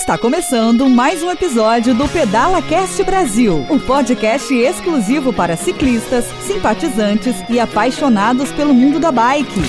Está começando mais um episódio do Pedala Cast Brasil, o um podcast exclusivo para ciclistas, simpatizantes e apaixonados pelo mundo da bike.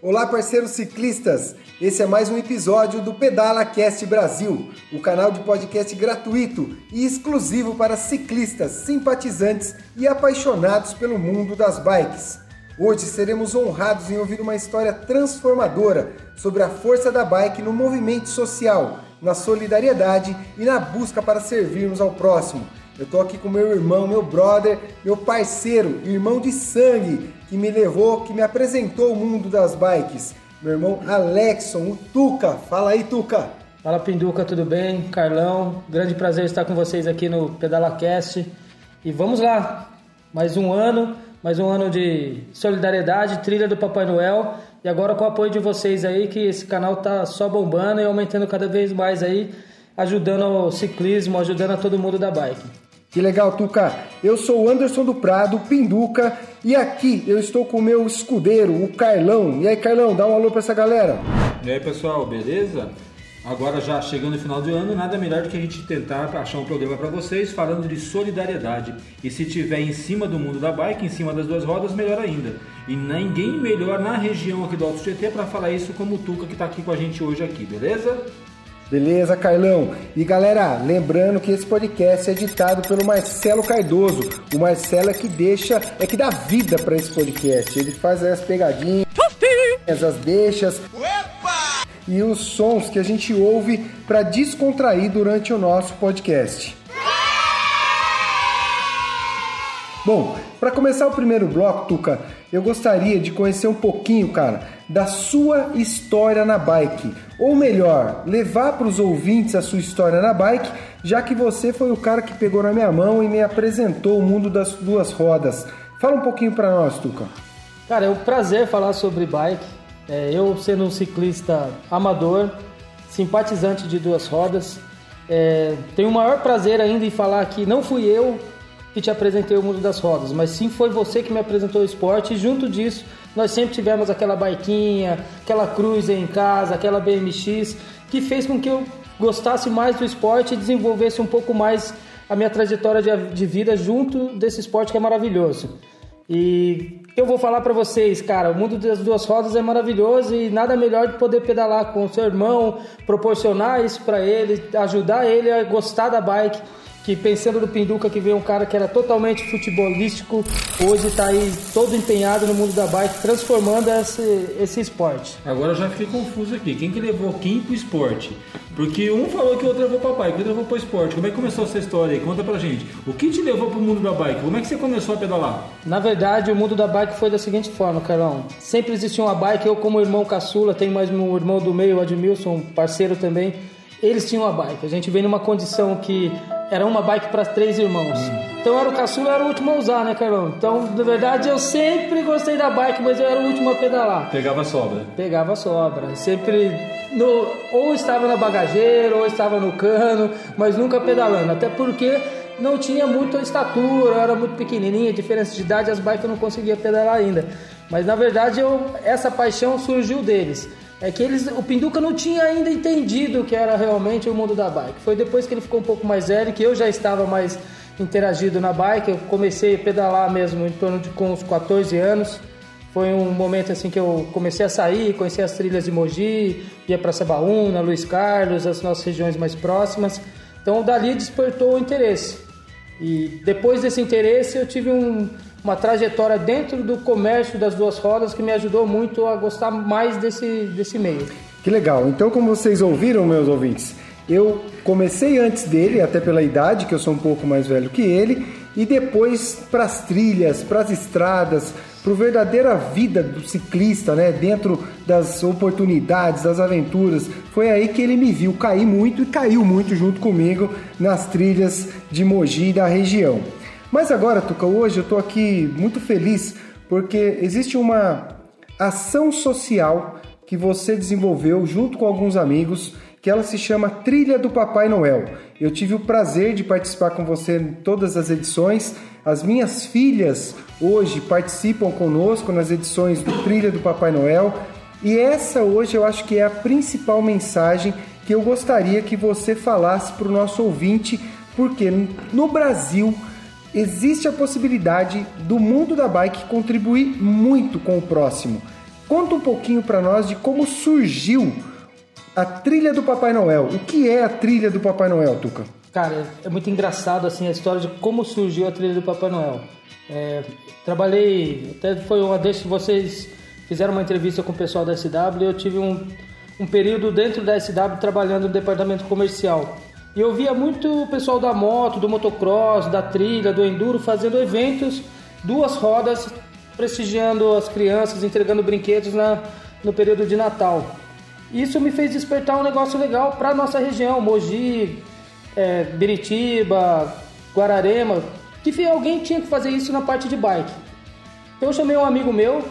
Olá, parceiros ciclistas! Esse é mais um episódio do Pedala Cast Brasil, o canal de podcast gratuito e exclusivo para ciclistas, simpatizantes e apaixonados pelo mundo das bikes. Hoje seremos honrados em ouvir uma história transformadora sobre a força da bike no movimento social, na solidariedade e na busca para servirmos ao próximo. Eu tô aqui com meu irmão, meu brother, meu parceiro, irmão de sangue, que me levou, que me apresentou o mundo das bikes. Meu irmão Alexson, o Tuca. Fala aí, Tuca. Fala Pinduca, tudo bem? Carlão, grande prazer estar com vocês aqui no PedalaCast. E vamos lá, mais um ano mais um ano de solidariedade, trilha do Papai Noel. E agora com o apoio de vocês aí, que esse canal tá só bombando e aumentando cada vez mais aí, ajudando o ciclismo, ajudando a todo mundo da bike. Que legal, Tuca. Eu sou o Anderson do Prado, Pinduca, e aqui eu estou com o meu escudeiro, o Carlão. E aí, Carlão, dá um alô pra essa galera. E aí, pessoal, beleza? Agora já chegando no final do ano, nada melhor do que a gente tentar achar um programa para vocês falando de solidariedade. E se tiver em cima do mundo da bike, em cima das duas rodas, melhor ainda. E ninguém melhor na região aqui do Alto GT para falar isso como o Tuca que está aqui com a gente hoje aqui, beleza? Beleza, Carlão. E galera, lembrando que esse podcast é editado pelo Marcelo Cardoso. O Marcelo é que deixa, é que dá vida para esse podcast. Ele faz as pegadinhas, as deixas. Opa! E os sons que a gente ouve para descontrair durante o nosso podcast. Bom, para começar o primeiro bloco, Tuca, eu gostaria de conhecer um pouquinho, cara, da sua história na bike. Ou melhor, levar para os ouvintes a sua história na bike, já que você foi o cara que pegou na minha mão e me apresentou o mundo das duas rodas. Fala um pouquinho para nós, Tuca. Cara, é um prazer falar sobre bike. É, eu sendo um ciclista amador, simpatizante de duas rodas, é, tenho o maior prazer ainda em falar que não fui eu que te apresentei o mundo das rodas, mas sim foi você que me apresentou o esporte e junto disso nós sempre tivemos aquela baiquinha, aquela cruiser em casa, aquela BMX, que fez com que eu gostasse mais do esporte e desenvolvesse um pouco mais a minha trajetória de, de vida junto desse esporte que é maravilhoso. E eu vou falar para vocês, cara, o mundo das duas rodas é maravilhoso e nada melhor de poder pedalar com o seu irmão, proporcionar isso para ele, ajudar ele a gostar da bike que pensando no Pinduca que veio um cara que era totalmente futebolístico, hoje está aí todo empenhado no mundo da bike, transformando esse, esse esporte. Agora eu já fiquei confuso aqui. Quem que levou quem pro esporte? Porque um falou que o outro levou para pai, que o outro levou para esporte. Como é que começou essa história aí? Conta pra gente. O que te levou pro mundo da bike? Como é que você começou a pedalar? Na verdade, o mundo da bike foi da seguinte forma, Carlão. Sempre existiu uma bike, eu como irmão caçula, tenho mais um irmão do meio, o Admilson, parceiro também. Eles tinham uma bike. A gente vem numa condição que era uma bike para três irmãos. Então era o caçula, era o último a usar, né, Carlão? Então, na verdade, eu sempre gostei da bike, mas eu era o último a pedalar. Pegava sobra. Pegava sobra. Sempre no, ou estava na bagageira, ou estava no cano, mas nunca pedalando. Até porque não tinha muita estatura, era muito pequenininha, diferença de idade, as bikes eu não conseguia pedalar ainda. Mas na verdade eu, essa paixão surgiu deles é que eles, o Pinduca não tinha ainda entendido o que era realmente o mundo da bike. Foi depois que ele ficou um pouco mais velho, que eu já estava mais interagido na bike, eu comecei a pedalar mesmo em torno de com uns 14 anos. Foi um momento assim que eu comecei a sair, conhecer as trilhas de Mogi, ia para Sabaúna, Luiz Carlos, as nossas regiões mais próximas. Então dali despertou o interesse. E depois desse interesse eu tive um, uma trajetória dentro do comércio das duas rodas que me ajudou muito a gostar mais desse, desse meio. Que legal. Então, como vocês ouviram, meus ouvintes, eu comecei antes dele, até pela idade, que eu sou um pouco mais velho que ele, e depois para as trilhas, para as estradas, para a verdadeira vida do ciclista, né? Dentro das oportunidades, das aventuras. Foi aí que ele me viu cair muito e caiu muito junto comigo nas trilhas de Mogi da região. Mas agora, Tuca, hoje eu estou aqui muito feliz porque existe uma ação social que você desenvolveu junto com alguns amigos, que ela se chama Trilha do Papai Noel. Eu tive o prazer de participar com você em todas as edições. As minhas filhas hoje participam conosco nas edições do Trilha do Papai Noel. E essa hoje eu acho que é a principal mensagem que eu gostaria que você falasse para o nosso ouvinte, porque no Brasil existe a possibilidade do mundo da bike contribuir muito com o próximo. Conta um pouquinho para nós de como surgiu a trilha do Papai Noel. O que é a trilha do Papai Noel, Tuca? Cara, é muito engraçado assim a história de como surgiu a trilha do Papai Noel. É, trabalhei, até foi uma vez que vocês fizeram uma entrevista com o pessoal da SW, eu tive um, um período dentro da SW trabalhando no departamento comercial. E eu via muito o pessoal da moto, do motocross, da trilha, do enduro fazendo eventos, duas rodas, prestigiando as crianças, entregando brinquedos na, no período de Natal. Isso me fez despertar um negócio legal para nossa região, Mogi, é, Biritiba, Guararema, que alguém tinha que fazer isso na parte de bike. Então eu chamei um amigo meu,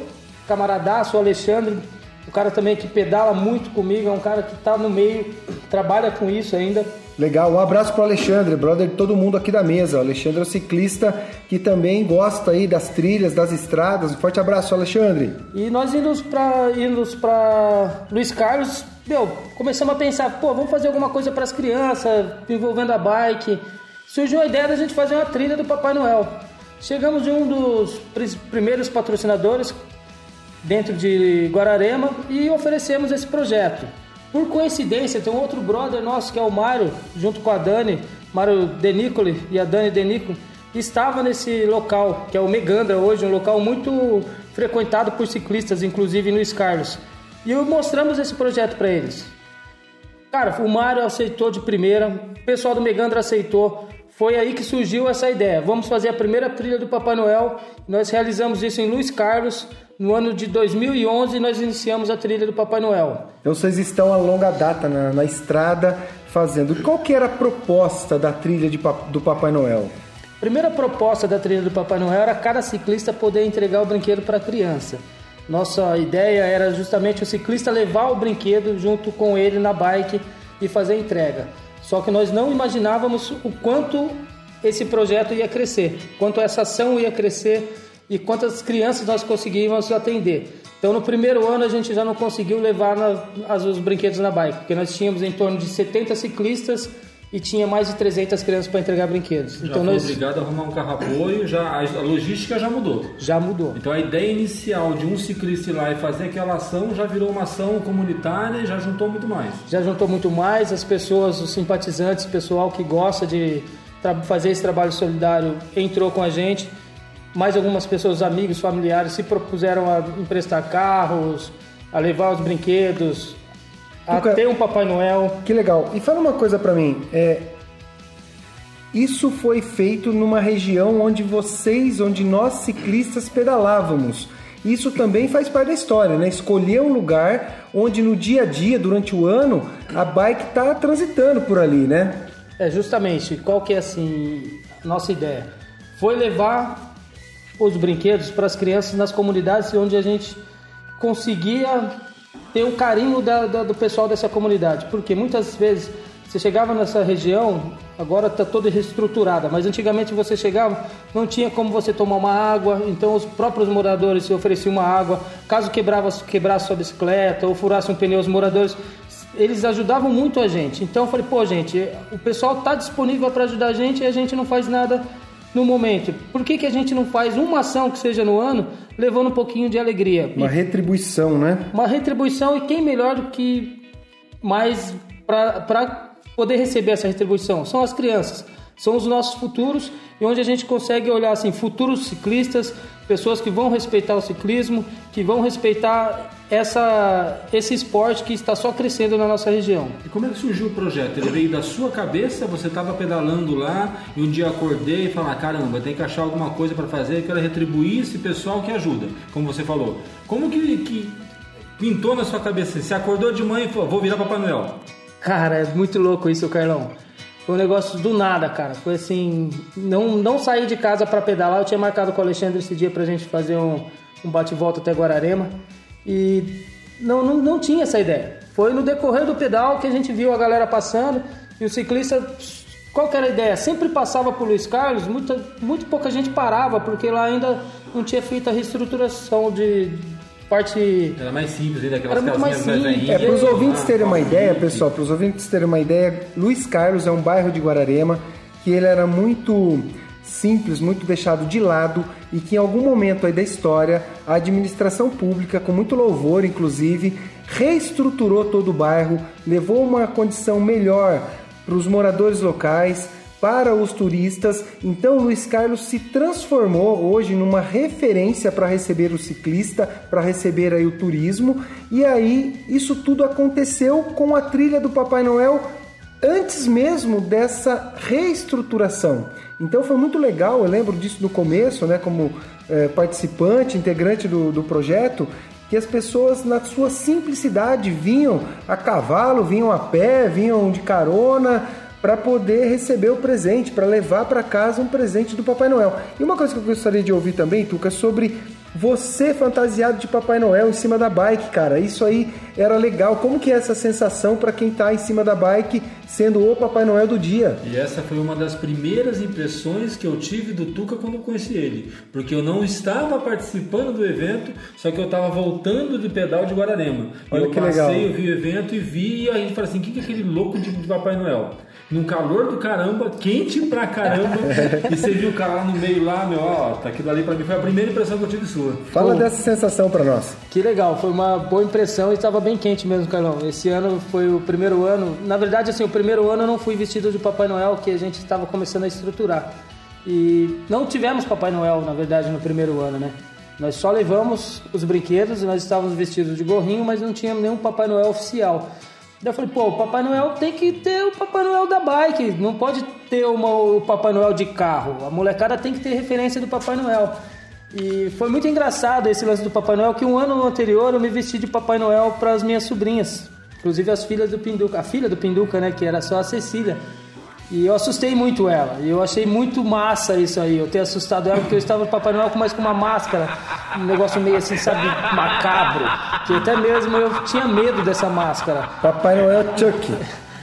camaradaço, o Alexandre, o cara também que pedala muito comigo, é um cara que está no meio, trabalha com isso ainda. Legal, um abraço para o Alexandre, brother de todo mundo aqui da mesa. O Alexandre é um ciclista que também gosta aí das trilhas, das estradas. Um forte abraço, Alexandre. E nós indo para indo para Luiz Carlos, meu, começamos a pensar, pô, vamos fazer alguma coisa para as crianças, envolvendo a bike. Surgiu a ideia da gente fazer uma trilha do Papai Noel. Chegamos de um dos primeiros patrocinadores dentro de Guararema e oferecemos esse projeto. Por coincidência, tem um outro brother nosso que é o Mário, junto com a Dani, Mário Denicoli e a Dani Denico, estava nesse local, que é o Megandra hoje, um local muito frequentado por ciclistas, inclusive no Carlos. E mostramos esse projeto para eles. Cara, o Mário aceitou de primeira, o pessoal do Megandra aceitou. Foi aí que surgiu essa ideia. Vamos fazer a primeira trilha do Papai Noel. Nós realizamos isso em Luiz Carlos, no ano de 2011 nós iniciamos a trilha do Papai Noel. Então vocês estão a longa data na, na estrada fazendo. Qual que era a proposta da trilha de, do Papai Noel? A primeira proposta da trilha do Papai Noel era cada ciclista poder entregar o brinquedo para a criança. Nossa ideia era justamente o ciclista levar o brinquedo junto com ele na bike e fazer a entrega. Só que nós não imaginávamos o quanto esse projeto ia crescer, quanto essa ação ia crescer e quantas crianças nós conseguimos atender. Então, no primeiro ano, a gente já não conseguiu levar na, as, os brinquedos na bike, porque nós tínhamos em torno de 70 ciclistas e tinha mais de 300 crianças para entregar brinquedos. Já então, foi nós... obrigado a arrumar um carro apoio, já, a, a logística já mudou. Já mudou. Então, a ideia inicial de um ciclista ir lá e fazer aquela ação já virou uma ação comunitária e já juntou muito mais. Já juntou muito mais, as pessoas, os simpatizantes, o pessoal que gosta de fazer esse trabalho solidário entrou com a gente mais algumas pessoas, amigos, familiares, se propuseram a emprestar carros, a levar os brinquedos, a ter um Papai Noel. Que legal. E fala uma coisa para mim, é, isso foi feito numa região onde vocês, onde nós ciclistas pedalávamos. Isso também faz parte da história, né? Escolher um lugar onde no dia a dia, durante o ano, a bike está transitando por ali, né? É justamente. Qual que é assim nossa ideia? Foi levar os brinquedos para as crianças nas comunidades onde a gente conseguia ter o carinho da, da, do pessoal dessa comunidade. Porque muitas vezes você chegava nessa região, agora está toda reestruturada, mas antigamente você chegava, não tinha como você tomar uma água, então os próprios moradores ofereciam uma água. Caso quebrava, quebrasse sua bicicleta ou furasse um pneu, os moradores eles ajudavam muito a gente. Então eu falei, pô, gente, o pessoal está disponível para ajudar a gente e a gente não faz nada no momento. Por que, que a gente não faz uma ação que seja no ano, levando um pouquinho de alegria? Uma retribuição, né? Uma retribuição e quem melhor do que mais para poder receber essa retribuição? São as crianças, são os nossos futuros e onde a gente consegue olhar assim, futuros ciclistas, pessoas que vão respeitar o ciclismo, que vão respeitar essa, esse esporte que está só crescendo na nossa região. E como é que surgiu o projeto? Ele veio da sua cabeça? Você estava pedalando lá e um dia acordei e falei, ah, caramba, tem que achar alguma coisa para fazer, eu quero retribuir esse pessoal que ajuda, como você falou. Como que, que pintou na sua cabeça? Você acordou de manhã e falou, vou virar Papai Noel? Cara, é muito louco isso, Carlão. Foi um negócio do nada, cara. Foi assim, não, não saí de casa para pedalar. Eu tinha marcado com o Alexandre esse dia pra gente fazer um, um bate-volta até Guararema. E não, não, não tinha essa ideia. Foi no decorrer do pedal que a gente viu a galera passando e o ciclista. Qual que era a ideia? Sempre passava por Luiz Carlos, muita, muito pouca gente parava, porque lá ainda não tinha feito a reestruturação de parte. Era mais simples, ainda aquelas Era muito mais casinhas mais simples. É, para os ouvintes terem uma ideia, pessoal, para os ouvintes terem uma ideia, Luiz Carlos é um bairro de Guararema que ele era muito simples, muito deixado de lado e que em algum momento aí da história a administração pública, com muito louvor inclusive, reestruturou todo o bairro, levou uma condição melhor para os moradores locais, para os turistas. Então, Luiz Carlos se transformou hoje numa referência para receber o ciclista, para receber aí o turismo. E aí, isso tudo aconteceu com a trilha do Papai Noel antes mesmo dessa reestruturação. Então foi muito legal, eu lembro disso no começo, né, como eh, participante, integrante do, do projeto, que as pessoas, na sua simplicidade, vinham a cavalo, vinham a pé, vinham de carona para poder receber o presente, para levar para casa um presente do Papai Noel. E uma coisa que eu gostaria de ouvir também, Tuca, é sobre você fantasiado de Papai Noel em cima da bike, cara. Isso aí era legal. Como que é essa sensação para quem tá em cima da bike sendo o Papai Noel do dia? E essa foi uma das primeiras impressões que eu tive do Tuca quando eu conheci ele. Porque eu não estava participando do evento, só que eu estava voltando de pedal de Guararema. Olha eu que passei, legal. eu vi o evento e vi, e a gente falou assim: o que que é aquele louco de, de Papai Noel? Num calor do caramba, quente pra caramba, e você viu o cara lá no meio lá, meu, ó, tá aquilo ali pra mim foi a primeira impressão que eu tive sua. Fala Pô. dessa sensação para nós. Que legal, foi uma boa impressão e estava bem quente mesmo, Carlão. Esse ano foi o primeiro ano. Na verdade, assim, o primeiro ano eu não fui vestido de Papai Noel, que a gente estava começando a estruturar. E não tivemos Papai Noel, na verdade, no primeiro ano, né? Nós só levamos os brinquedos, nós estávamos vestidos de gorrinho, mas não tínhamos nenhum Papai Noel oficial. Daí eu falei, pô, o Papai Noel tem que ter o Papai Noel da bike, não pode ter uma, o Papai Noel de carro. A molecada tem que ter referência do Papai Noel. E foi muito engraçado esse lance do Papai Noel, que um ano anterior eu me vesti de Papai Noel para as minhas sobrinhas, inclusive as filhas do Pinduca, a filha do Pinduca, né, que era só a Cecília. E eu assustei muito ela. E eu achei muito massa isso aí. Eu ter assustado ela porque eu estava no Papai Noel com mais com uma máscara, um negócio meio assim, sabe, macabro. Que até mesmo eu tinha medo dessa máscara. Papai Noel Chuck.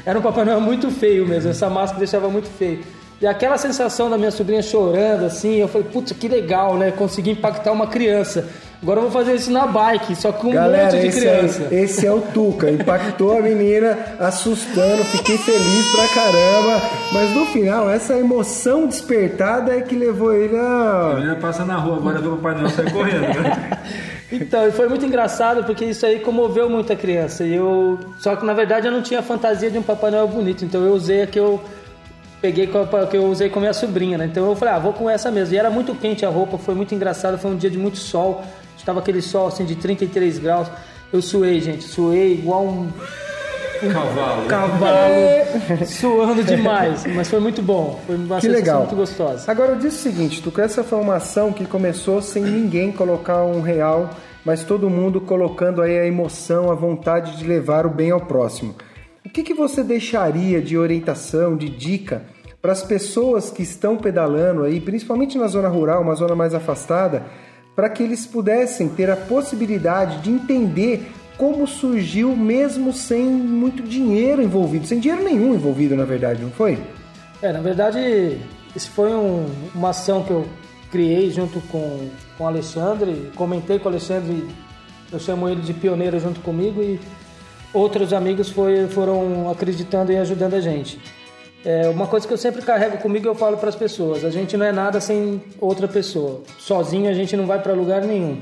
Era um Papai Noel muito feio mesmo, essa máscara deixava muito feio. E aquela sensação da minha sobrinha chorando assim, eu falei, putz, que legal, né? Consegui impactar uma criança. Agora eu vou fazer isso na bike, só com um Galera, monte de esse, criança. aí- esse é o Tuca. Impactou a menina, assustando, fiquei feliz pra caramba. Mas no final, essa emoção despertada é que levou ele A a. menina passa na rua, agora vê o Papai Noel sair correndo, né? Então, e foi muito engraçado porque isso aí comoveu muita criança. E eu, só que na verdade eu não tinha fantasia de um Papai Noel bonito, então eu usei a que eu peguei com a que eu usei com a minha sobrinha, né? Então eu falei, ah, vou com essa mesmo. E era muito quente a roupa, foi muito engraçado, foi um dia de muito sol. Estava aquele sol assim de 33 graus. Eu suei, gente, suei igual um Cavalo. cavalo, suando demais, mas foi muito bom. Foi uma Que legal. muito gostosa. Agora eu disse o seguinte, Tuca, essa foi uma ação que começou sem ninguém colocar um real, mas todo mundo colocando aí a emoção, a vontade de levar o bem ao próximo. O que, que você deixaria de orientação, de dica para as pessoas que estão pedalando aí, principalmente na zona rural, uma zona mais afastada, para que eles pudessem ter a possibilidade de entender como surgiu mesmo sem muito dinheiro envolvido, sem dinheiro nenhum envolvido, na verdade, não foi? É, na verdade, isso foi um- uma ação que eu criei junto com, com o Alexandre, comentei com o Alexandre, eu chamo ele de pioneiro junto comigo e outros amigos foi, foram acreditando e ajudando a gente. É, uma coisa que eu sempre carrego comigo eu falo para as pessoas: a gente não é nada sem outra pessoa. Sozinho a gente não vai para lugar nenhum.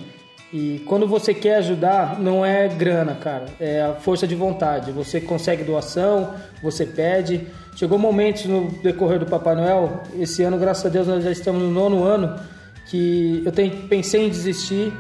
E quando você quer ajudar, não é grana, cara, é a força de vontade. Você consegue doação, você pede. Chegou momentos no decorrer do Papai Noel, esse ano, graças a Deus, nós já estamos no nono ano, que eu pensei em desistir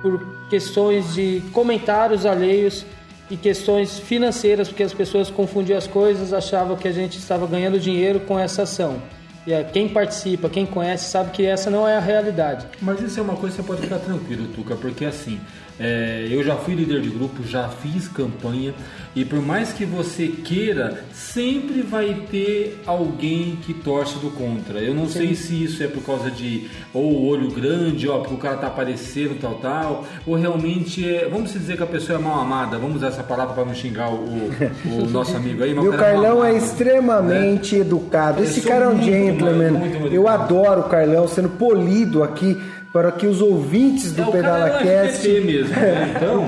por questões de comentários alheios e questões financeiras, porque as pessoas confundiam as coisas, achavam que a gente estava ganhando dinheiro com essa ação. E é, quem participa, quem conhece, sabe que essa não é a realidade. Mas isso é uma coisa que você pode ficar tranquilo, Tuca, porque assim, é, eu já fui líder de grupo, já fiz campanha, e por mais que você queira, sempre vai ter alguém que torce do contra. Eu não sei se isso é por causa de ou olho grande, ó, porque o cara tá aparecendo, tal, tal, ou realmente é. Vamos dizer que a pessoa é mal amada, vamos usar essa palavra para não xingar o, o- nosso amigo aí. E o mal Carlão é amado. extremamente educado. Eu Esse cara é um muito, gentleman. muito, muito Eu educado. adoro o Carlão sendo polido aqui para que os ouvintes do É, o Pedala cara é mesmo, né? Então,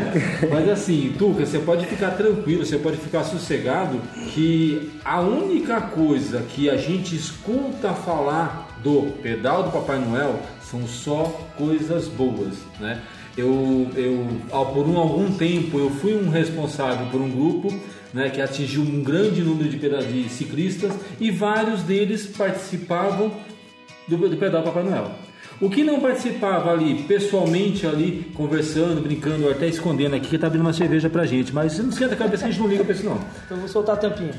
mas assim, Tuca, você pode ficar tranquilo, você pode ficar sossegado que a única coisa que a gente escuta falar do pedal do Papai Noel são só coisas boas, né? Eu, eu por um, algum tempo, eu fui um responsável por um grupo né, que atingiu um grande número de, de ciclistas e vários deles participavam do, do pedal Papai Noel. O que não participava ali, pessoalmente ali, conversando, brincando, ou até escondendo aqui, que tá abrindo uma cerveja pra gente, mas não esquenta a cabeça, a gente não liga pra isso não. Então vou soltar a tampinha.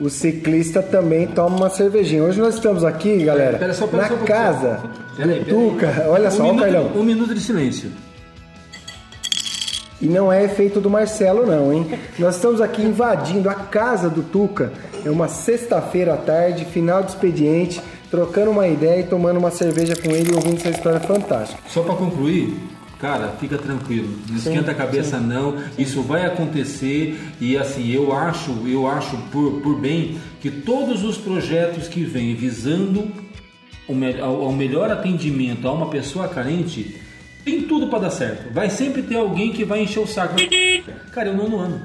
O ciclista também toma uma cervejinha. Hoje nós estamos aqui, galera, Pera só, pera na só um casa Pera aí, do pera aí. Tuca. Olha um só, ó, minuto, Carlão. Um minuto de silêncio. E não é efeito do Marcelo, não, hein? Nós estamos aqui invadindo a casa do Tuca. É uma sexta-feira à tarde, final de expediente, trocando uma ideia e tomando uma cerveja com ele e ouvindo essa história fantástica. Só pra concluir, cara, fica tranquilo, não esquenta a cabeça não, isso vai acontecer e assim, eu acho, eu acho por, por bem que todos os projetos que vêm visando o me- ao, ao melhor atendimento a uma pessoa carente, tem tudo pra dar certo. Vai sempre ter alguém que vai encher o saco. Cara, eu não ano.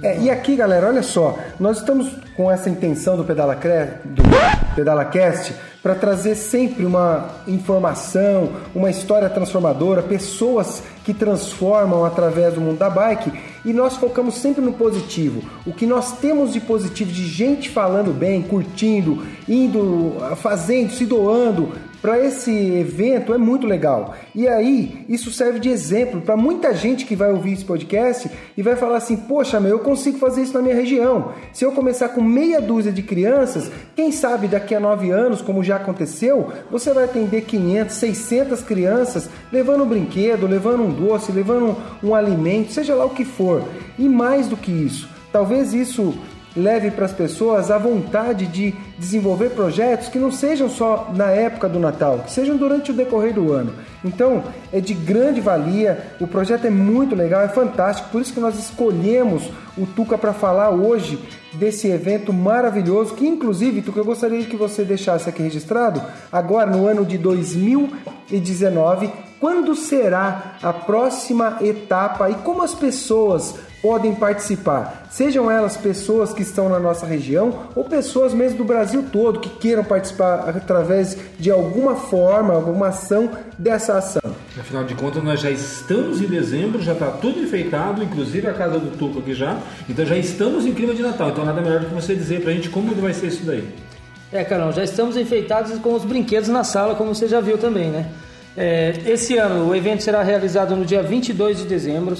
É, e aqui, galera, olha só, nós estamos com essa intenção do Pedala, Cre... do Pedala Cast para trazer sempre uma informação, uma história transformadora, pessoas que transformam através do mundo da bike e nós focamos sempre no positivo. O que nós temos de positivo, de gente falando bem, curtindo, indo, fazendo, se doando, para esse evento é muito legal. E aí, isso serve de exemplo para muita gente que vai ouvir esse podcast e vai falar assim: Poxa, meu, eu consigo fazer isso na minha região. Se eu começar com meia dúzia de crianças, quem sabe daqui a nove anos, como já aconteceu, você vai atender 500, 600 crianças levando um brinquedo, levando um doce, levando um, um alimento, seja lá o que for. E mais do que isso, talvez isso leve para as pessoas a vontade de desenvolver projetos que não sejam só na época do Natal, que sejam durante o decorrer do ano. Então, é de grande valia, o projeto é muito legal, é fantástico, por isso que nós escolhemos o Tuca para falar hoje desse evento maravilhoso, que inclusive, Tuca, eu gostaria que você deixasse aqui registrado, agora no ano de 2019, quando será a próxima etapa e como as pessoas podem participar, sejam elas pessoas que estão na nossa região ou pessoas mesmo do Brasil todo que queiram participar através de alguma forma, alguma ação dessa ação. Afinal de contas, nós já estamos em dezembro, já está tudo enfeitado, inclusive a casa do Tuco aqui já. Então já estamos em clima de Natal. Então nada melhor do que você dizer pra gente como vai ser isso daí. É, Carlão, já estamos enfeitados com os brinquedos na sala, como você já viu também, né? É, esse ano o evento será realizado no dia 22 de dezembro.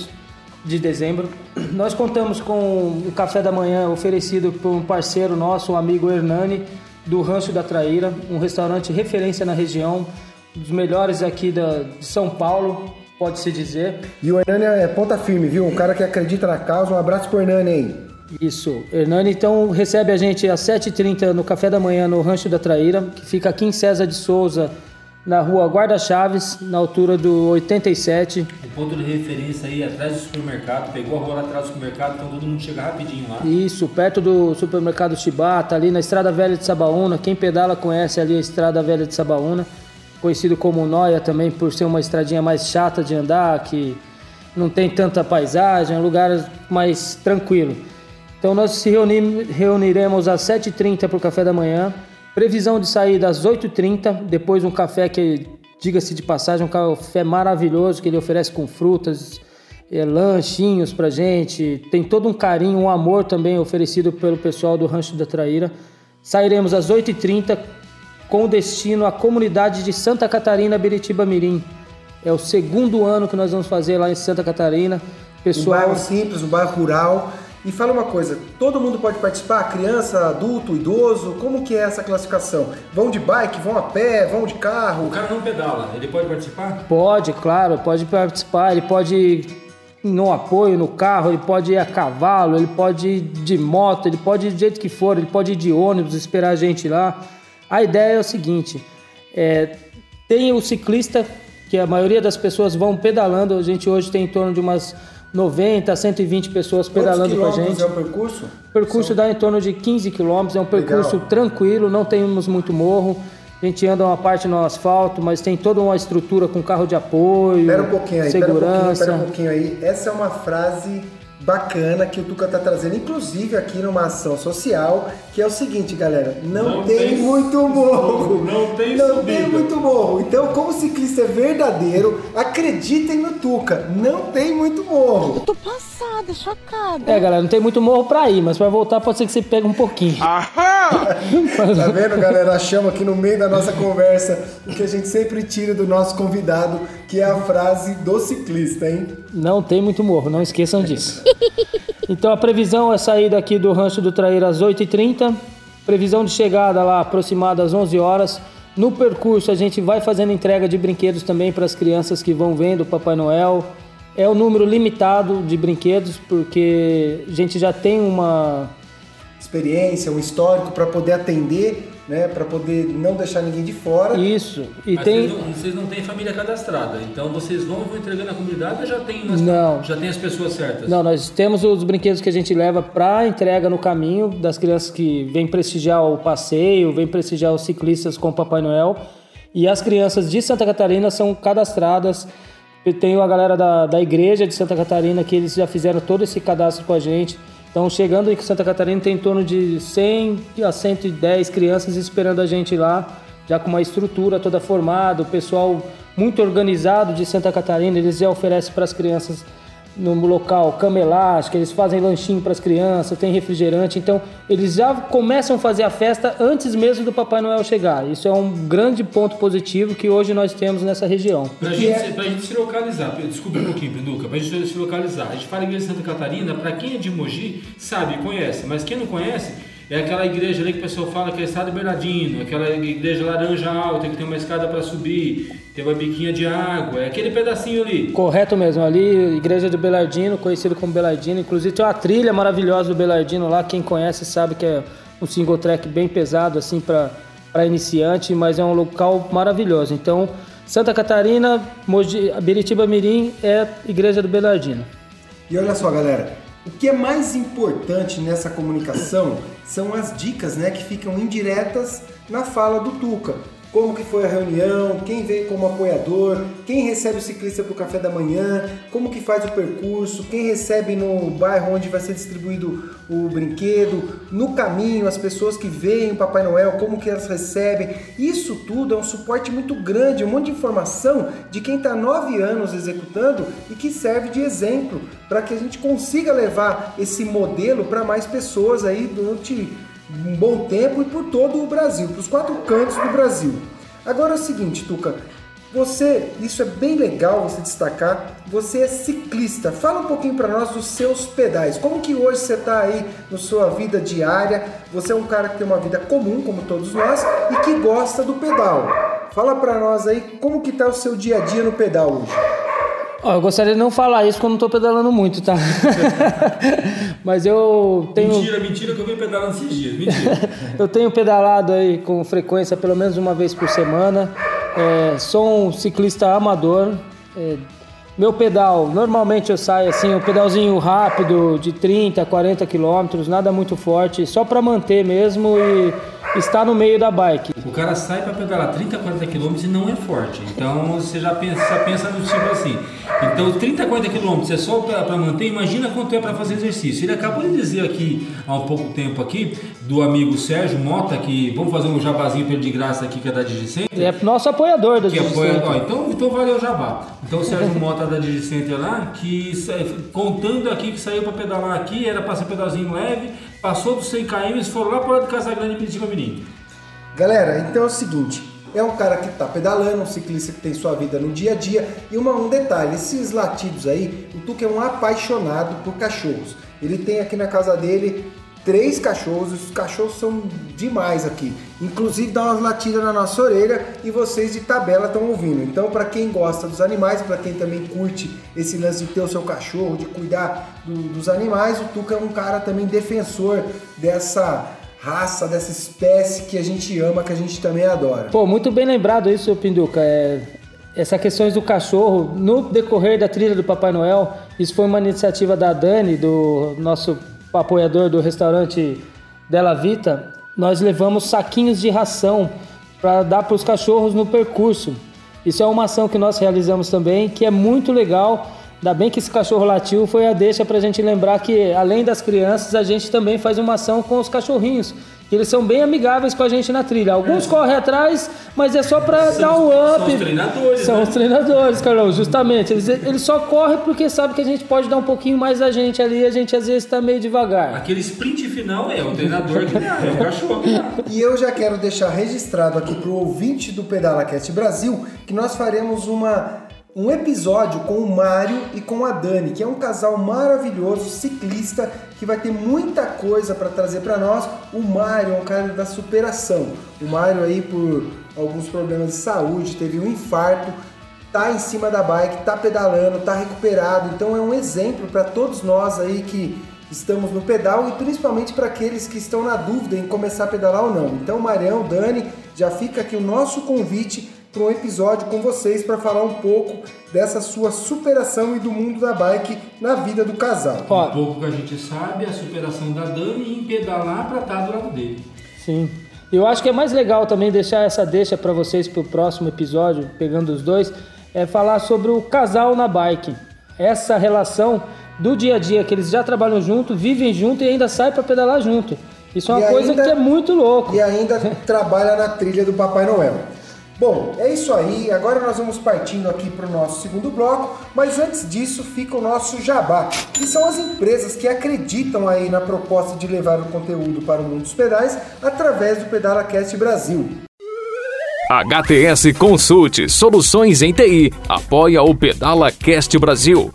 De dezembro. Nós contamos com o café da manhã oferecido por um parceiro nosso, o amigo Hernani, do Rancho da Traíra, um restaurante referência na região, um dos melhores aqui da, de São Paulo, pode-se dizer. E o Hernani é ponta firme, viu? Um cara que acredita na causa. Um abraço pro Hernani aí. Isso. Hernani, então, recebe a gente às 7h30 no café da manhã no Rancho da Traíra, que fica aqui em César de Souza, na rua Guarda Chaves, na altura do 87. O ponto de referência aí atrás do supermercado, pegou a rua lá atrás do supermercado, então todo mundo chega rapidinho lá. Isso, perto do supermercado Chibata, ali na Estrada Velha de Sabaúna. Quem pedala conhece ali a Estrada Velha de Sabaúna, conhecido como Noia também por ser uma estradinha mais chata de andar, que não tem tanta paisagem, é um lugar mais tranquilo. Então nós se reuni- reuniremos às 7h30 para o café da manhã. Previsão de sair às 8h30, depois um café que, diga-se de passagem, um café maravilhoso que ele oferece com frutas, é, lanchinhos pra gente. Tem todo um carinho, um amor também oferecido pelo pessoal do Rancho da Traíra. Sairemos às 8h30 com destino à comunidade de Santa Catarina, Beritiba Mirim. É o segundo ano que nós vamos fazer lá em Santa Catarina. Um Pessoal, bairro simples, um bairro rural. E fala uma coisa, todo mundo pode participar? Criança, adulto, idoso? Como que é essa classificação? Vão de bike, vão a pé, vão de O carro? cara não pedala, ele pode participar? Pode, claro, pode participar, ele pode ir no apoio, no carro, ele pode ir a cavalo, ele pode ir de moto, ele pode ir do jeito que for, ele pode ir de ônibus, esperar a gente lá. A ideia é o seguinte: é, tem o ciclista, que a maioria das pessoas vão pedalando, a gente hoje tem em torno de umas 90 a 120 pessoas pedalando com a gente. é o percurso? O percurso dá em torno de 15 quilômetros, é um percurso Legal. tranquilo, não temos muito morro. A gente anda uma parte no asfalto, mas tem toda uma estrutura com carro de apoio, Pera um pouquinho aí, segurança. pera um pouquinho, pera um pouquinho aí. Essa é uma frase bacana que o Tuca tá trazendo, inclusive aqui numa ação social, que é o seguinte, galera, não, Não tem, tem muito morro. não tem Não subida. tem muito morro. Então, como ciclista verdadeiro, acreditem no Tuca, não tem muito morro. Tô passada, chocada. É, galera, não tem muito morro pra ir, mas pra voltar pode ser que você pegue um pouquinho. Tá vendo, galera? Achamos aqui no meio da nossa conversa o que a gente sempre tira do nosso convidado, que é a frase do ciclista, hein? Não tem muito morro, não esqueçam disso. Então a previsão é sair daqui do Rancho do Traíra às 8h30. Previsão de chegada lá aproximada às 11 horas. No percurso a gente vai fazendo entrega de brinquedos também para as crianças que vão vendo o Papai Noel. É o número limitado de brinquedos porque a gente já tem uma Experiência, um histórico para poder atender, né? Para poder não deixar ninguém de fora. isso e Mas tem vocês, não, vocês não têm família cadastrada, então vocês vão vão entregando a comunidade ou já tem, umas- Não. já tem as pessoas certas? Não, nós temos os brinquedos que a gente leva para entrega no caminho das crianças que vêm prestigiar o passeio, vêm prestigiar os ciclistas com o Papai Noel. E as crianças de Santa Catarina são cadastradas. Eu tenho a galera da, da igreja de Santa Catarina que eles já fizeram todo esse cadastro com a gente. Então, chegando em Santa Catarina, tem em torno de 100 a 110 crianças esperando a gente lá, já com uma estrutura toda formada, o pessoal muito organizado de Santa Catarina, eles já oferecem para as crianças no local cama elástica, eles fazem lanchinho para as crianças, tem refrigerante, então eles já começam a fazer a festa antes mesmo do Papai Noel chegar. Isso é um grande ponto positivo que hoje nós temos nessa região. Pra gente, se- pra gente se localizar, desculpa um pouquinho, Pinduca, pra gente se localizar. A gente fala igreja de Santa Catarina, pra quem é de Mogi, sabe, conhece, mas quem não conhece, é aquela igreja ali que o pessoal fala que é Estado Bernardino, aquela igreja laranja alta, que tem uma escada para subir, tem uma biquinha de água, é aquele pedacinho ali. Correto mesmo, ali, igreja do Belardino, conhecido como Belardino. Inclusive tem uma trilha maravilhosa do Belardino lá, quem conhece sabe que é um single track bem pesado assim para iniciante, mas é um local maravilhoso. Então, Santa Catarina, Mogi, Biritiba Mirim é igreja do Belardino. E olha só, galera, o que é mais importante nessa comunicação são as dicas, né, que ficam indiretas na fala do Tuca. Como que foi a reunião, quem veio como apoiador, quem recebe o ciclista para o café da manhã, como que faz o percurso, quem recebe no bairro onde vai ser distribuído o brinquedo, no caminho, as pessoas que veem o Papai Noel, como que elas recebem. Isso tudo é um suporte muito grande, um monte de informação de quem está nove anos executando e que serve de exemplo para que a gente consiga levar esse modelo para mais pessoas aí durante um bom tempo e por todo o Brasil, para os quatro cantos do Brasil. Agora é o seguinte, Tuca, você, isso é bem legal você destacar, você é ciclista. Fala um pouquinho para nós dos seus pedais. Como que hoje você está aí na sua vida diária? Você é um cara que tem uma vida comum, como todos nós, e que gosta do pedal. Fala para nós aí como que tá o seu dia a dia no pedal hoje. Ó, eu gostaria de não falar isso porque eu não tô pedalando muito, tá? Mas eu tenho. Mentira, mentira que eu venho pedalando esses dias, mentira. Eu tenho pedalado aí com frequência pelo menos uma vez por semana. É, sou um ciclista amador. É, meu pedal, normalmente eu saio assim, um pedalzinho rápido de 30, 40 quilômetros, nada muito forte, só para manter mesmo e estar no meio da bike. O cara sai para pedalar 30, 40 quilômetros e não é forte. Então você já pensa, já pensa no tipo assim. Então 30, 40 quilômetros é só para manter, imagina quanto é para fazer exercício. Ele acabou de dizer aqui há um pouco tempo aqui do amigo Sérgio Mota que vamos fazer um jabazinho ele de graça aqui que é da Digicenter. É nosso apoiador da apoia, Digicenter. ó, então, então valeu o jabá. Então o Sérgio Mota da Digicenter lá, que contando aqui que saiu para pedalar aqui, era para ser pedalzinho leve, passou dos 100 km, foram lá para lá de Casagrande e Piritiba Mirim. Galera, então é o seguinte, é um cara que está pedalando, um ciclista que tem sua vida no dia a dia. E uma, um detalhe, esses latidos aí, o Tuca é um apaixonado por cachorros. Ele tem aqui na casa dele três cachorros, os cachorros são demais aqui. Inclusive dá umas latidas na nossa orelha e vocês de tabela estão ouvindo. Então, para quem gosta dos animais, para quem também curte esse lance de ter o seu cachorro, de cuidar do- dos animais, o Tuca é um cara também defensor dessa raça, dessa espécie que a gente ama, que a gente também adora. Pô, muito bem lembrado isso, Pinduca. É, essa questões do cachorro, no decorrer da trilha do Papai Noel, isso foi uma iniciativa da Dani, do nosso apoiador do restaurante Della Vita. Nós levamos saquinhos de ração para dar para os cachorros no percurso. Isso é uma ação que nós realizamos também, que é muito legal. Ainda bem que esse cachorro latiu foi a deixa para a gente lembrar que, além das crianças, a gente também faz uma ação com os cachorrinhos. Eles são bem amigáveis com a gente na trilha. Alguns é. correm atrás, mas é só para dar um up. São os treinadores. São né? os treinadores, Carlão, justamente. Eles, eles só correm porque sabem que a gente pode dar um pouquinho mais da gente ali. A gente às vezes está meio devagar. Aquele sprint final é o treinador que dá, é o cachorro. E eu já quero deixar registrado aqui para o ouvinte do PedalaCast Brasil que nós faremos uma um episódio com o Mário e com a Dani, que é um casal maravilhoso, ciclista, que vai ter muita coisa para trazer para nós. O Mário é um cara da superação. O Mário aí por alguns problemas de saúde, teve um infarto, tá em cima da bike, tá pedalando, tá recuperado. Então é um exemplo para todos nós aí que estamos no pedal e principalmente para aqueles que estão na dúvida em começar a pedalar ou não. Então, Marião, Dani, já fica aqui o nosso convite para um episódio com vocês para falar um pouco dessa sua superação e do mundo da bike na vida do casal. Um pouco que a gente sabe a superação da Dani em pedalar para estar do lado dele. Sim. Eu acho que é mais legal também deixar essa deixa para vocês para o próximo episódio, pegando os dois, é falar sobre o casal na bike. Essa relação do dia a dia que eles já trabalham junto, vivem junto e ainda saem para pedalar junto. Isso é uma e coisa ainda, que é muito louco. E ainda trabalha na trilha do Papai Noel. Bom, é isso aí. Agora nós vamos partindo aqui para o nosso segundo bloco, mas antes disso fica o nosso jabá, que são as empresas que acreditam aí na proposta de levar o conteúdo para o mundo dos pedais através do PedalaCast Brasil. HTS Consulte Soluções em TI apoia o PedalaCast Brasil.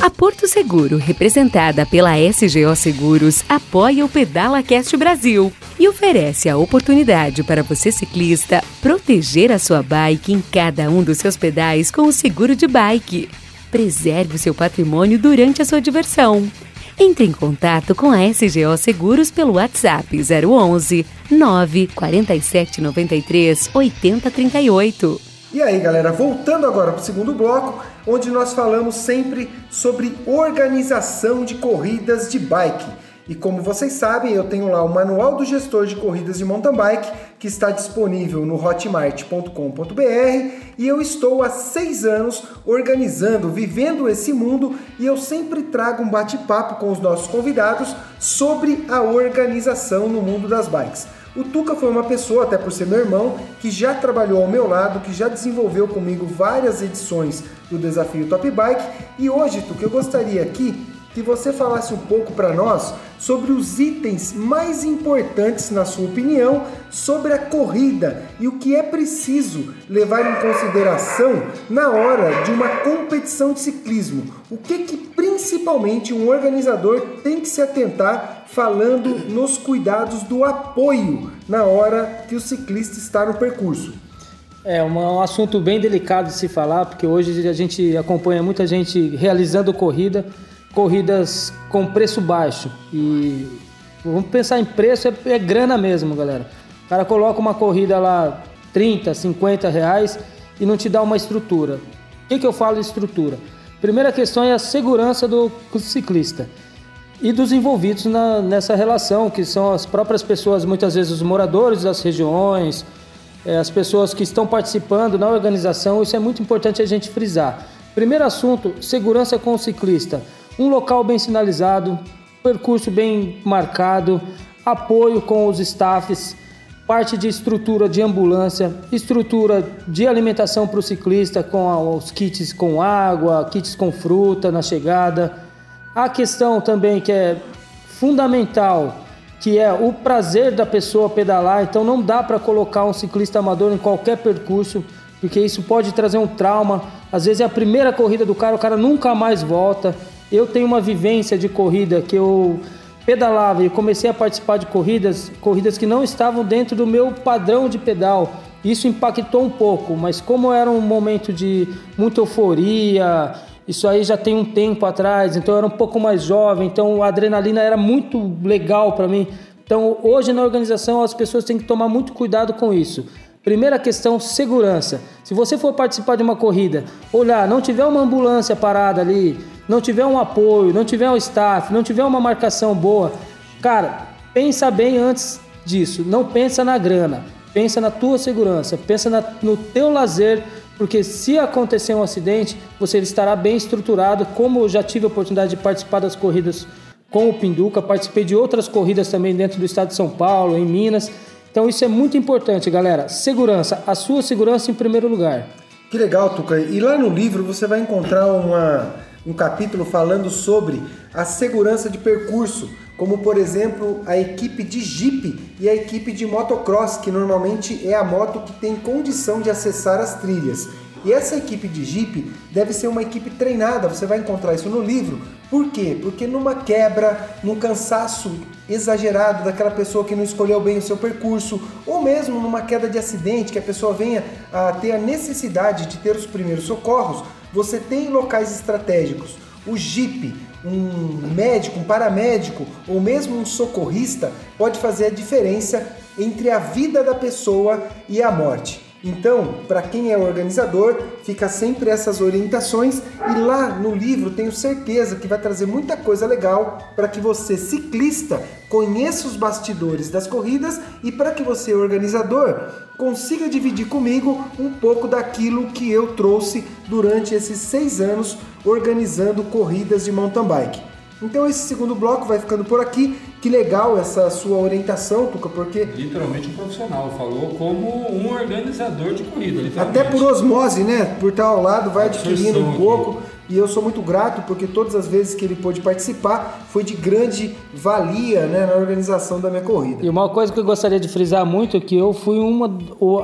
A Porto Seguro, representada pela SGO Seguros, apoia o Pedala Cast Brasil e oferece a oportunidade para você ciclista proteger a sua bike em cada um dos seus pedais com o seguro de bike. Preserve o seu patrimônio durante a sua diversão. Entre em contato com a SGO Seguros pelo WhatsApp 011 947 93 8038. E aí, galera, voltando agora para o segundo bloco, onde nós falamos sempre sobre organização de corridas de bike. E como vocês sabem, eu tenho lá o Manual do Gestor de Corridas de Mountain Bike, que está disponível no hotmart.com.br e eu estou há seis anos organizando, vivendo esse mundo e eu sempre trago um bate-papo com os nossos convidados sobre a organização no mundo das bikes. O Tuca foi uma pessoa, até por ser meu irmão, que já trabalhou ao meu lado, que já desenvolveu comigo várias edições do Desafio Top Bike. E hoje, Tuca, eu gostaria aqui que você falasse um pouco para nós sobre os itens mais importantes, na sua opinião, sobre a corrida e o que é preciso levar em consideração na hora de uma competição de ciclismo. O que, que principalmente um organizador tem que se atentar falando nos cuidados do apoio na hora que o ciclista está no percurso. É um assunto bem delicado de se falar, porque hoje a gente acompanha muita gente realizando corrida corridas com preço baixo. E vamos pensar em preço, é, é grana mesmo, galera. O cara coloca uma corrida lá 30, 50 reais e não te dá uma estrutura. O que, que eu falo de estrutura? Primeira questão é a segurança do ciclista e dos envolvidos na, nessa relação, que são as próprias pessoas, muitas vezes os moradores das regiões, é, as pessoas que estão participando na organização. Isso é muito importante a gente frisar. Primeiro assunto: segurança com o ciclista um local bem sinalizado, percurso bem marcado, apoio com os staffs, parte de estrutura de ambulância, estrutura de alimentação para o ciclista com os kits com água, kits com fruta na chegada. A questão também que é fundamental, que é o prazer da pessoa pedalar, então não dá para colocar um ciclista amador em qualquer percurso, porque isso pode trazer um trauma. Às vezes é a primeira corrida do cara, o cara nunca mais volta. Eu tenho uma vivência de corrida que eu pedalava e comecei a participar de corridas, corridas que não estavam dentro do meu padrão de pedal. Isso impactou um pouco, mas como era um momento de muita euforia, isso aí já tem um tempo atrás, então eu era um pouco mais jovem, então a adrenalina era muito legal para mim. Então, hoje na organização, as pessoas têm que tomar muito cuidado com isso. Primeira questão, segurança. Se você for participar de uma corrida, olhar, não tiver uma ambulância parada ali, não tiver um apoio, não tiver um staff, não tiver uma marcação boa, cara, pensa bem antes disso. Não pensa na grana, pensa na tua segurança, pensa na, no teu lazer, porque se acontecer um acidente, você estará bem estruturado. Como eu já tive a oportunidade de participar das corridas com o Pinduca, participei de outras corridas também dentro do estado de São Paulo, em Minas. Então isso é muito importante, galera. Segurança, a sua segurança em primeiro lugar. Que legal, Tuca. E lá no livro você vai encontrar uma, um capítulo falando sobre a segurança de percurso, como por exemplo a equipe de Jeep e a equipe de motocross, que normalmente é a moto que tem condição de acessar as trilhas. E essa equipe de Jeep deve ser uma equipe treinada, você vai encontrar isso no livro. Por quê? Porque numa quebra, num cansaço exagerado daquela pessoa que não escolheu bem o seu percurso, ou mesmo numa queda de acidente que a pessoa venha a ter a necessidade de ter os primeiros socorros, você tem locais estratégicos. O Jeep, um médico, um paramédico ou mesmo um socorrista pode fazer a diferença entre a vida da pessoa e a morte. Então, para quem é organizador, fica sempre essas orientações e lá no livro tenho certeza que vai trazer muita coisa legal para que você ciclista conheça os bastidores das corridas e para que você organizador consiga dividir comigo um pouco daquilo que eu trouxe durante esses seis anos organizando corridas de mountain bike. Então esse segundo bloco vai ficando por aqui. Que legal essa sua orientação, Tuca, porque. Literalmente um profissional, falou como um organizador de corrida. Até por osmose, né? Por estar ao lado, vai adquirindo um pouco. Aqui. E eu sou muito grato porque todas as vezes que ele pôde participar foi de grande valia né, na organização da minha corrida. E uma coisa que eu gostaria de frisar muito é que eu fui uma,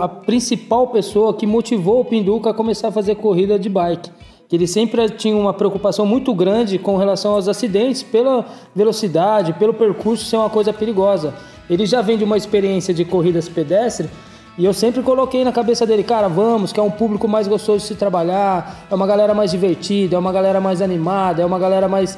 a principal pessoa que motivou o Pinduca a começar a fazer corrida de bike que ele sempre tinha uma preocupação muito grande com relação aos acidentes, pela velocidade, pelo percurso ser uma coisa perigosa. Ele já vem de uma experiência de corridas pedestres e eu sempre coloquei na cabeça dele, cara, vamos, que é um público mais gostoso de se trabalhar, é uma galera mais divertida, é uma galera mais animada, é uma galera mais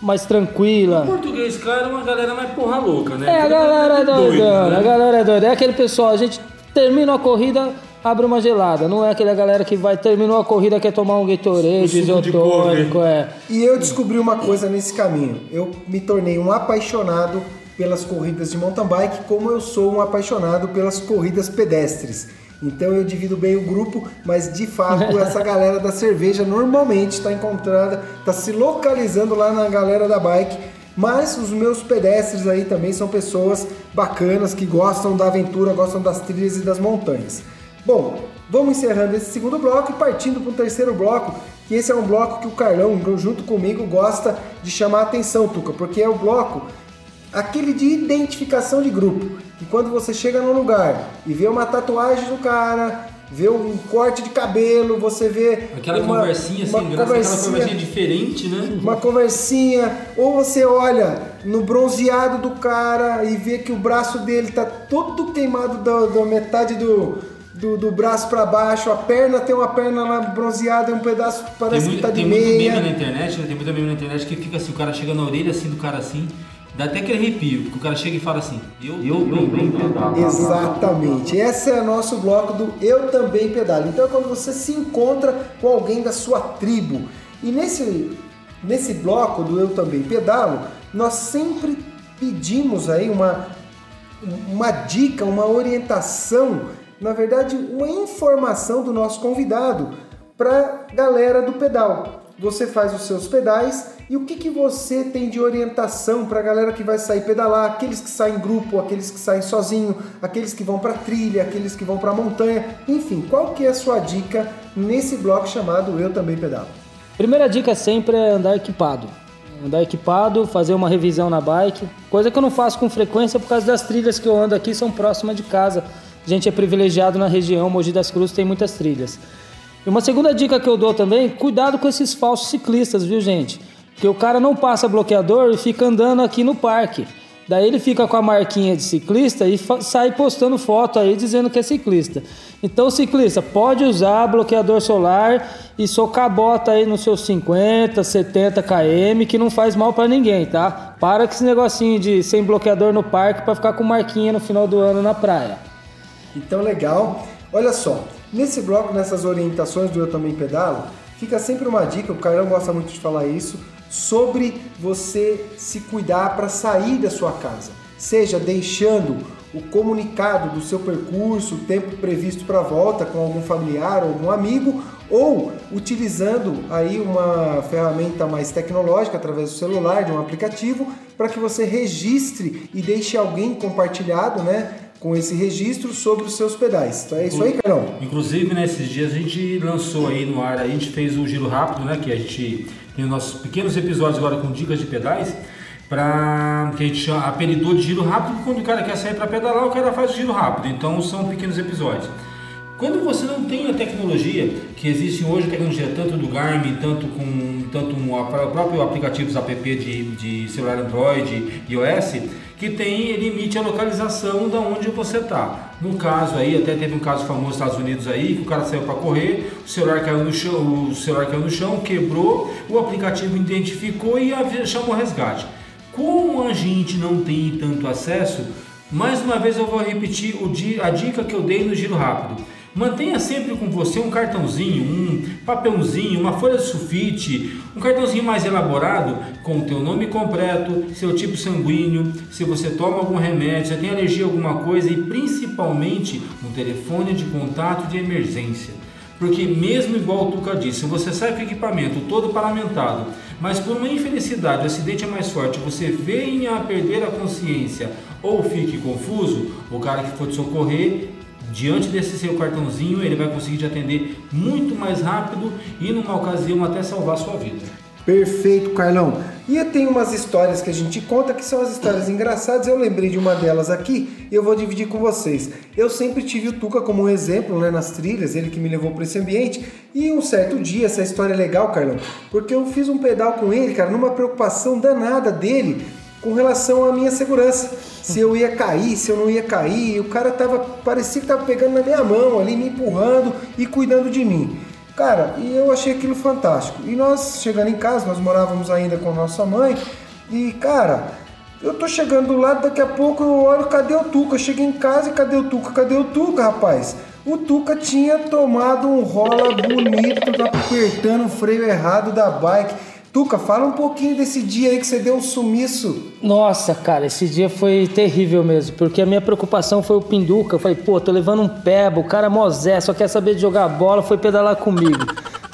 mais tranquila. O português, claro, é uma galera mais porra louca, né? É, a galera é doida, né? a galera é doida. É aquele pessoal, a gente termina a corrida, abre uma gelada. Não é aquela galera que vai terminou a corrida quer tomar um Gatorade isotônico, é. E eu descobri uma coisa nesse caminho. Eu me tornei um apaixonado pelas corridas de mountain bike, como eu sou um apaixonado pelas corridas pedestres. Então eu divido bem o grupo, mas de fato essa galera da cerveja normalmente está encontrada, está se localizando lá na galera da bike. Mas os meus pedestres aí também são pessoas bacanas que gostam da aventura, gostam das trilhas e das montanhas. Bom, vamos encerrando esse segundo bloco e partindo para o terceiro bloco, que esse é um bloco que o Carlão, junto comigo, gosta de chamar a atenção, Tuca, porque é o bloco aquele de identificação de grupo. Que quando você chega num lugar e vê uma tatuagem do cara, vê um corte de cabelo, você vê. Aquela uma, conversinha assim, uma conversinha, aquela conversinha diferente, né? Uma conversinha, ou você olha no bronzeado do cara e vê que o braço dele tá todo queimado da, da metade do do, do braço para baixo, a perna tem uma perna lá bronzeada e um pedaço parece tem que tá de tem meia. Tem muito meme na internet, né? tem muito meme na internet que fica assim, o cara chega na orelha assim do cara assim, dá até aquele arrepio, porque o cara chega e fala assim, eu, eu também pedalo. Exatamente, esse é o nosso bloco do Eu Também Pedalo. Então é quando você se encontra com alguém da sua tribo. E nesse, nesse bloco do Eu Também Pedalo, nós sempre pedimos aí uma, uma dica, uma orientação na verdade, uma informação do nosso convidado para galera do pedal. Você faz os seus pedais e o que, que você tem de orientação para a galera que vai sair pedalar, aqueles que saem em grupo, aqueles que saem sozinho, aqueles que vão para trilha, aqueles que vão para montanha, enfim, qual que é a sua dica nesse bloco chamado Eu Também Pedalo? Primeira dica sempre é andar equipado. Andar equipado, fazer uma revisão na bike, coisa que eu não faço com frequência por causa das trilhas que eu ando aqui são próximas de casa. A gente é privilegiado na região, Mogi das Cruzes tem muitas trilhas. E uma segunda dica que eu dou também, cuidado com esses falsos ciclistas, viu gente? Que o cara não passa bloqueador e fica andando aqui no parque. Daí ele fica com a marquinha de ciclista e sai postando foto aí dizendo que é ciclista. Então, ciclista, pode usar bloqueador solar e socar bota aí nos seus 50, 70 km, que não faz mal para ninguém, tá? Para com esse negocinho de sem bloqueador no parque para ficar com marquinha no final do ano na praia. Então, legal. Olha só, nesse bloco, nessas orientações do Eu Também Pedalo, fica sempre uma dica, o Carlão gosta muito de falar isso, sobre você se cuidar para sair da sua casa. Seja deixando o comunicado do seu percurso, o tempo previsto para a volta com algum familiar ou algum amigo, ou utilizando aí uma ferramenta mais tecnológica através do celular, de um aplicativo, para que você registre e deixe alguém compartilhado, né? Com esse registro sobre os seus pedais. Então é isso aí, Carol? Inclusive, nesses dias a gente lançou aí no ar, a gente fez o giro rápido, né? Que a gente tem os nossos pequenos episódios agora com dicas de pedais para que a gente apelidou de giro rápido, quando o cara quer sair para pedalar, o cara faz giro rápido. Então são pequenos episódios. Quando você não tem a tecnologia que existe hoje, tecnologia tanto do Garmin, tanto com tanto um, próprio aplicativo app de, de celular Android e iOS, que tem limite a localização da onde você está. No caso aí, até teve um caso famoso nos Estados Unidos aí, que o cara saiu para correr, o celular caiu no chão, o celular caiu no chão, quebrou, o aplicativo identificou e chamou resgate. Como a gente não tem tanto acesso, mais uma vez eu vou repetir a dica que eu dei no giro rápido. Mantenha sempre com você um cartãozinho, um papelzinho, uma folha de sulfite, um cartãozinho mais elaborado com o teu nome completo, seu tipo sanguíneo, se você toma algum remédio, se tem alergia a alguma coisa e principalmente um telefone de contato de emergência. Porque mesmo igual o Tuca disse, se você sai com o equipamento todo paramentado, mas por uma infelicidade o acidente é mais forte, você venha a perder a consciência ou fique confuso, o cara que for te socorrer, diante desse seu cartãozinho, ele vai conseguir te atender muito mais rápido e numa ocasião até salvar sua vida. Perfeito, Carlão. E tem umas histórias que a gente conta que são as histórias engraçadas. Eu lembrei de uma delas aqui e eu vou dividir com vocês. Eu sempre tive o Tuca como um exemplo né, nas trilhas, ele que me levou para esse ambiente. E um certo dia, essa história é legal, Carlão, porque eu fiz um pedal com ele, cara, numa preocupação danada dele com relação à minha segurança. Se eu ia cair, se eu não ia cair. O cara tava, parecia que tava pegando na minha mão ali, me empurrando e cuidando de mim. Cara, e eu achei aquilo fantástico. E nós, chegando em casa, nós morávamos ainda com nossa mãe, e cara, eu tô chegando do lado, daqui a pouco eu olho, cadê o Tuca? Eu cheguei em casa e cadê o Tuca? Cadê o Tuca, rapaz? O Tuca tinha tomado um rola bonito, tá apertando o freio errado da bike. Tuca, fala um pouquinho desse dia aí que você deu um sumiço. Nossa, cara, esse dia foi terrível mesmo, porque a minha preocupação foi o Pinduca. Eu falei, pô, tô levando um pebo, o cara é mozé, só quer saber de jogar bola, foi pedalar comigo.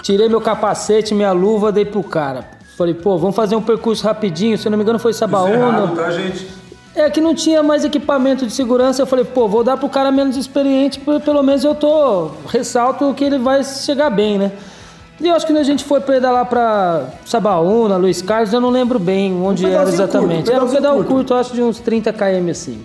Tirei meu capacete, minha luva, dei pro cara. Falei, pô, vamos fazer um percurso rapidinho, se não me engano foi Sabaúna. Errado, tá, gente? É que não tinha mais equipamento de segurança. Eu falei, pô, vou dar pro cara menos experiente, pelo menos eu tô. Ressalto que ele vai chegar bem, né? E eu acho que a gente foi pedalar pra Sabaúna, Luiz Carlos, eu não lembro bem onde Um era exatamente. curto, era um pedal pedalzinho curto, eu acho de uns 30 km assim.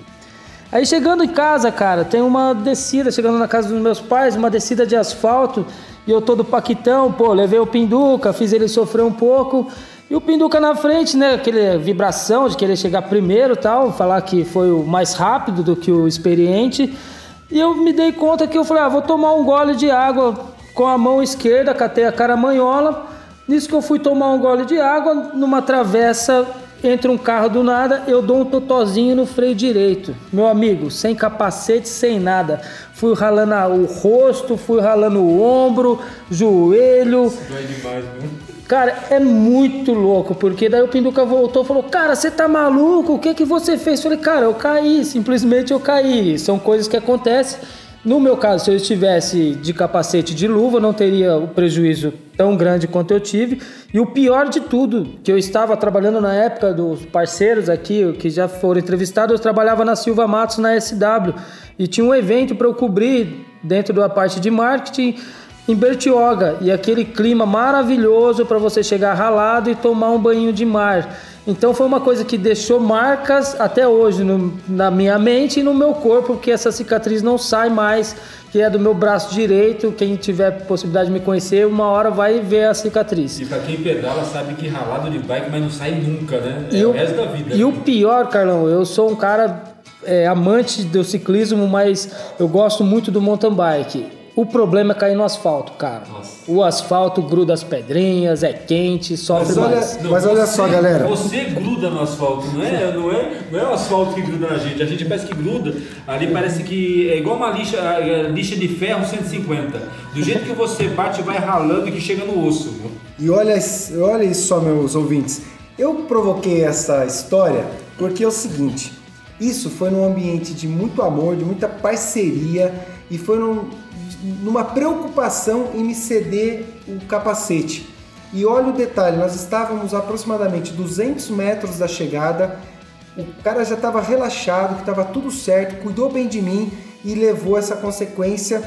Aí chegando em casa, cara, tem uma descida, chegando na casa dos meus pais, uma descida de asfalto, e eu todo paquitão, pô, levei o Pinduca, fiz ele sofrer um pouco. E o Pinduca na frente, né? Aquele vibração de querer chegar primeiro tal, falar que foi o mais rápido do que o experiente. E eu me dei conta que eu falei, ah, vou tomar um gole de água com a mão esquerda, catei a caramanhola. Nisso que eu fui tomar um gole de água, numa travessa entre um carro do nada, eu dou um totozinho no freio direito. Meu amigo, sem capacete, sem nada. Fui ralando o rosto, fui ralando o ombro, joelho. Dói demais, viu? Cara, é muito louco, porque daí o Pinduca voltou e falou: Cara, você tá maluco? O que que você fez? Eu falei: Cara, eu caí, simplesmente eu caí. São coisas que acontecem. No meu caso, se eu estivesse de capacete de luva, não teria o prejuízo tão grande quanto eu tive. E o pior de tudo, que eu estava trabalhando na época dos parceiros aqui, que já foram entrevistados, eu trabalhava na Silva Matos, na SW. E tinha um evento para eu cobrir dentro da parte de marketing em Bertioga e aquele clima maravilhoso para você chegar ralado e tomar um banho de mar. Então foi uma coisa que deixou marcas até hoje no- na minha mente e no meu corpo, porque essa cicatriz não sai mais, que é do meu braço direito. Quem tiver possibilidade de me conhecer, uma hora vai ver a cicatriz. E pra quem pedala sabe que ralado de bike, mas não sai nunca, né? É E o o, resto da vida. e o pior, Carlão, eu sou um cara é, amante do ciclismo, mas eu gosto muito do mountain bike. O problema é cair no asfalto, cara. Nossa. O asfalto gruda as pedrinhas, é quente, sofre Mas olha- mais. Mas olha só, galera. Você gruda no asfalto, não é, não é, não é o asfalto que gruda na gente. A gente parece que gruda. Ali parece que é igual uma lixa, é, lixa de ferro 150. Do jeito que você bate, vai ralando que chega no osso. E olha, olha isso só, meus ouvintes. Eu provoquei essa história porque é o seguinte: isso foi num ambiente de muito amor, de muita parceria e foi num- numa preocupação em me ceder o capacete. E olha o detalhe: nós estávamos aproximadamente 200 metros da chegada. O cara já estava relaxado, que estava tudo certo, cuidou bem de mim e levou essa consequência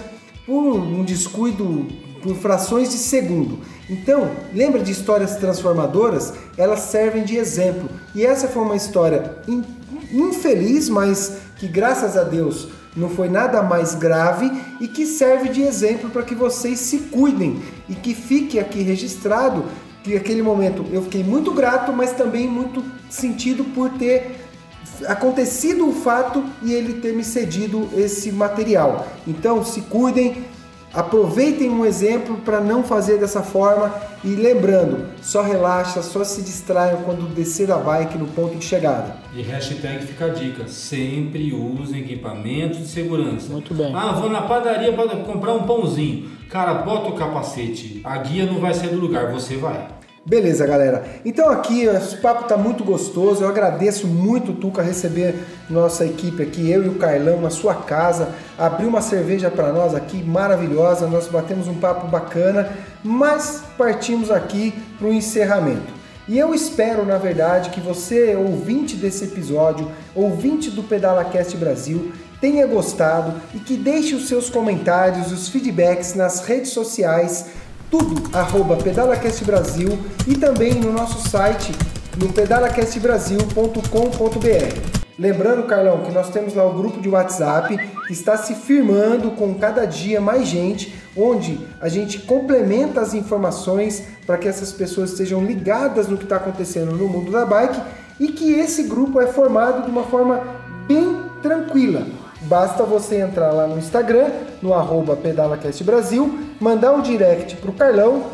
por um descuido por frações de segundo. Então, lembra de histórias transformadoras? Elas servem de exemplo. E essa foi uma história in- infeliz, mas que graças a Deus não foi nada mais grave e que serve de exemplo para que vocês se cuidem e que fique aqui registrado que aquele momento eu fiquei muito grato, mas também muito sentido por ter acontecido o fato e ele ter me cedido esse material. Então, se cuidem, aproveitem um exemplo para não fazer dessa forma e lembrando, só relaxa, só se distraiam quando descer a bike no ponto de chegada. E hashtag fica a dica, sempre usem equipamentos de segurança. Muito bem. Ah, vou na padaria para comprar um pãozinho. Cara, bota o capacete. A guia não vai sair do lugar, você vai. Beleza, galera. Então aqui esse papo tá muito gostoso. Eu agradeço muito, Tuca, receber nossa equipe aqui, eu e o Carlão, na sua casa. Abriu uma cerveja para nós aqui, maravilhosa. Nós batemos um papo bacana, mas partimos aqui para o encerramento. E eu espero, na verdade, que você, ouvinte desse episódio, ouvinte do PedalaCast Brasil, tenha gostado e que deixe os seus comentários, os feedbacks nas redes sociais, tudo arroba PedalaCast Brasil e também no nosso site no pedalacastbrasil.com.br. Lembrando, Carlão, que nós temos lá o grupo de WhatsApp que está se firmando com cada dia mais gente, onde a gente complementa as informações para que essas pessoas estejam ligadas no que está acontecendo no mundo da bike e que esse grupo é formado de uma forma bem tranquila. Basta você entrar lá no Instagram, no arroba PedalaCastBrasil, mandar um direct para o Carlão,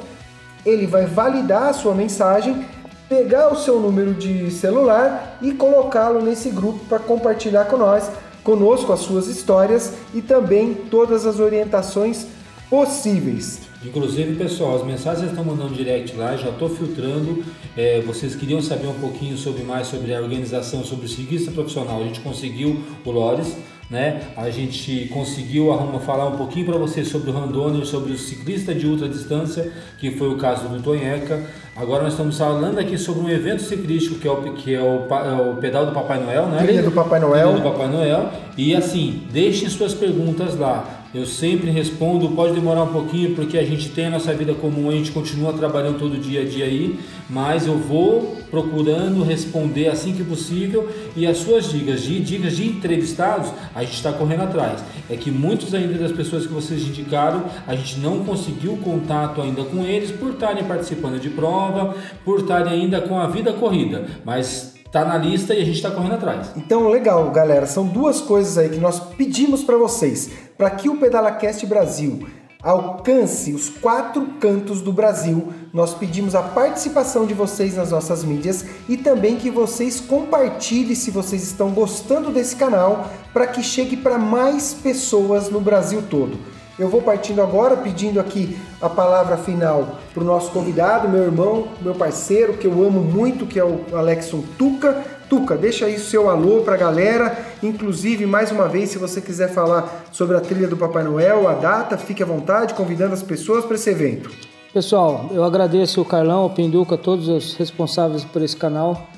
ele vai validar a sua mensagem, pegar o seu número de celular e colocá-lo nesse grupo para compartilhar com nós, conosco as suas histórias e também todas as orientações possíveis. Inclusive, pessoal, as mensagens estão mandando direct lá, já estou filtrando. É, vocês queriam saber um pouquinho sobre mais sobre a organização, sobre o ciclista profissional. A gente conseguiu o Lores, né? A gente conseguiu arrumar, falar um pouquinho para vocês sobre o Randonner, sobre o ciclista de ultra distância, que foi o caso do Tonheca. Agora nós estamos falando aqui sobre um evento ciclístico que é o, que é o, é o pedal do Papai Noel, né? Trilha do Papai Noel. Trilha do Papai Noel. E assim, deixem suas perguntas lá. Eu sempre respondo, pode demorar um pouquinho porque a gente tem a nossa vida comum, a gente continua trabalhando todo dia a dia aí, mas eu vou procurando responder assim que possível e as suas dicas de dicas de entrevistados, a gente está correndo atrás. É que muitos ainda das pessoas que vocês indicaram, a gente não conseguiu contato ainda com eles por estarem participando de prova, por estarem ainda com a vida corrida, mas tá na lista e a gente está correndo atrás. Então, legal, galera. São duas coisas aí que nós pedimos para vocês. Para que o PedalaCast Brasil alcance os quatro cantos do Brasil, nós pedimos a participação de vocês nas nossas mídias e também que vocês compartilhem se vocês estão gostando desse canal para que chegue para mais pessoas no Brasil todo. Eu vou partindo agora, pedindo aqui a palavra final para o nosso convidado, meu irmão, meu parceiro, que eu amo muito, que é o Alexson Tuca. Tuca, deixa aí o seu alô para a galera. Inclusive, mais uma vez, se você quiser falar sobre a trilha do Papai Noel, a data, fique à vontade, convidando as pessoas para esse evento. Pessoal, eu agradeço o Carlão, o Pinduca, todos os responsáveis por esse canal.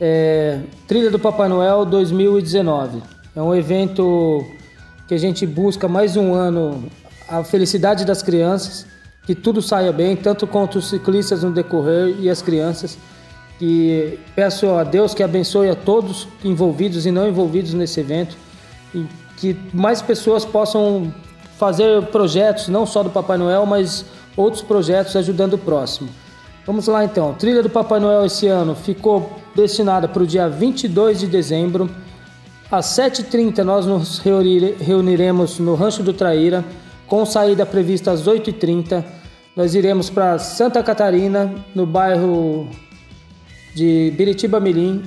É, Trilha do Papai Noel 2019. É um evento que a gente busca mais um ano a felicidade das crianças, que tudo saia bem, tanto quanto os ciclistas no decorrer e as crianças. E peço a Deus que abençoe a todos envolvidos e não envolvidos nesse evento e que mais pessoas possam fazer projetos, não só do Papai Noel, mas outros projetos ajudando o próximo. Vamos lá então. Trilha do Papai Noel esse ano ficou destinada para o dia 22 de dezembro. Às 7h30 nós nos reunire- reuniremos no Rancho do Traíra com saída prevista às 8h30. Nós iremos para Santa Catarina, no bairro de Biritiba Mirim.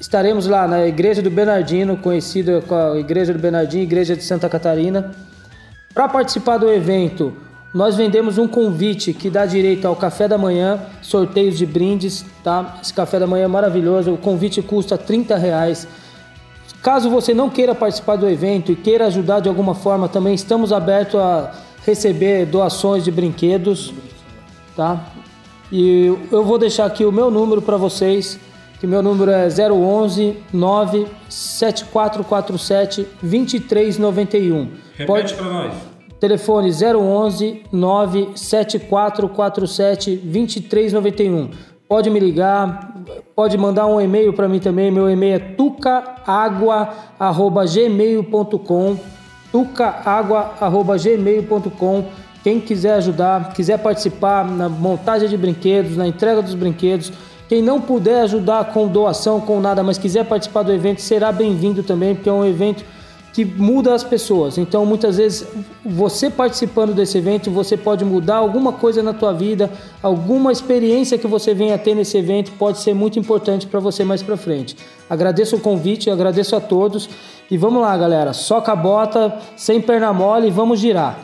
Estaremos lá na Igreja do Bernardino, conhecida como Igreja do Bernardino, Igreja de Santa Catarina. Para participar do evento, nós vendemos um convite que dá direito ao café da manhã, sorteios de brindes, tá? Esse café da manhã é maravilhoso, o convite custa 30 reais. Caso você não queira participar do evento e queira ajudar de alguma forma, também estamos abertos a receber doações de brinquedos, tá? E eu vou deixar aqui o meu número para vocês, que meu número é 011 97447 2391. Repete Pode... para nós. Telefone 011 97447 2391. Pode me ligar, pode mandar um e-mail para mim também. Meu e-mail é tucaagua@gmail.com. tucaagua@gmail.com. Quem quiser ajudar, quiser participar na montagem de brinquedos, na entrega dos brinquedos, quem não puder ajudar com doação, com nada, mas quiser participar do evento, será bem-vindo também, porque é um evento que muda as pessoas. Então, muitas vezes, você participando desse evento, você pode mudar alguma coisa na tua vida, alguma experiência que você venha ter nesse evento pode ser muito importante para você mais para frente. Agradeço o convite, agradeço a todos e vamos lá, galera. Soca a bota, sem perna mole e vamos girar.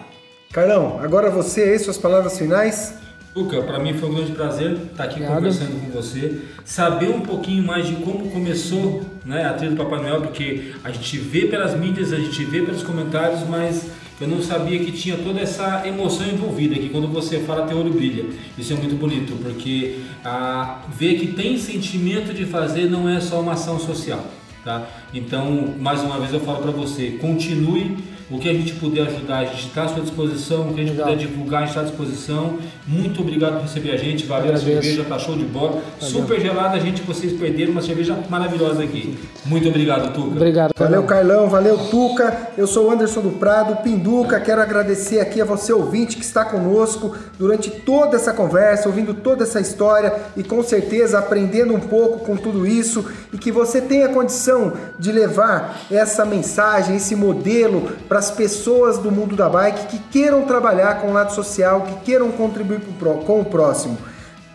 Carlão, agora você aí, suas palavras finais. Luca, para mim foi um grande prazer estar aqui Obrigado. conversando com você, saber um pouquinho mais de como começou né, a trilha do Papai Noel, porque a gente vê pelas mídias, a gente vê pelos comentários, mas eu não sabia que tinha toda essa emoção envolvida, que quando você fala teu olho brilha. Isso é muito bonito, porque a, ver que tem sentimento de fazer não é só uma ação social. Tá? Então, mais uma vez eu falo para você, continue o que a gente puder ajudar, a gente está à sua disposição. O que a gente Legal. puder divulgar, a gente está à disposição. Muito obrigado por receber a gente. Valeu a cerveja, tá show de bola. Valeu. Super gelada, a gente, vocês perderam uma cerveja maravilhosa aqui. Muito obrigado, Tuca. Obrigado. Valeu, Carlão. Valeu, Tuca. Eu sou o Anderson do Prado, Pinduca. Quero agradecer aqui a você, ouvinte, que está conosco durante toda essa conversa, ouvindo toda essa história e com certeza aprendendo um pouco com tudo isso e que você tenha condição de levar essa mensagem, esse modelo para as pessoas do mundo da bike que queiram trabalhar com o lado social, que queiram contribuir com o próximo.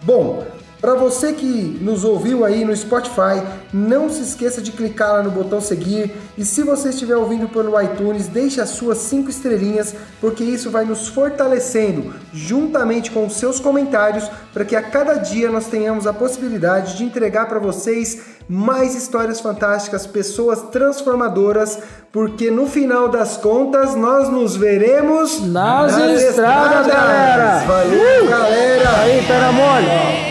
Bom, para você que nos ouviu aí no Spotify, não se esqueça de clicar lá no botão seguir e se você estiver ouvindo pelo iTunes, deixe as suas cinco estrelinhas, porque isso vai nos fortalecendo juntamente com os seus comentários para que a cada dia nós tenhamos a possibilidade de entregar para vocês mais histórias fantásticas, pessoas transformadoras, porque no final das contas nós nos veremos nas, nas estradas, estradas, galera. Valeu, uh! galera. Aí, pera mole.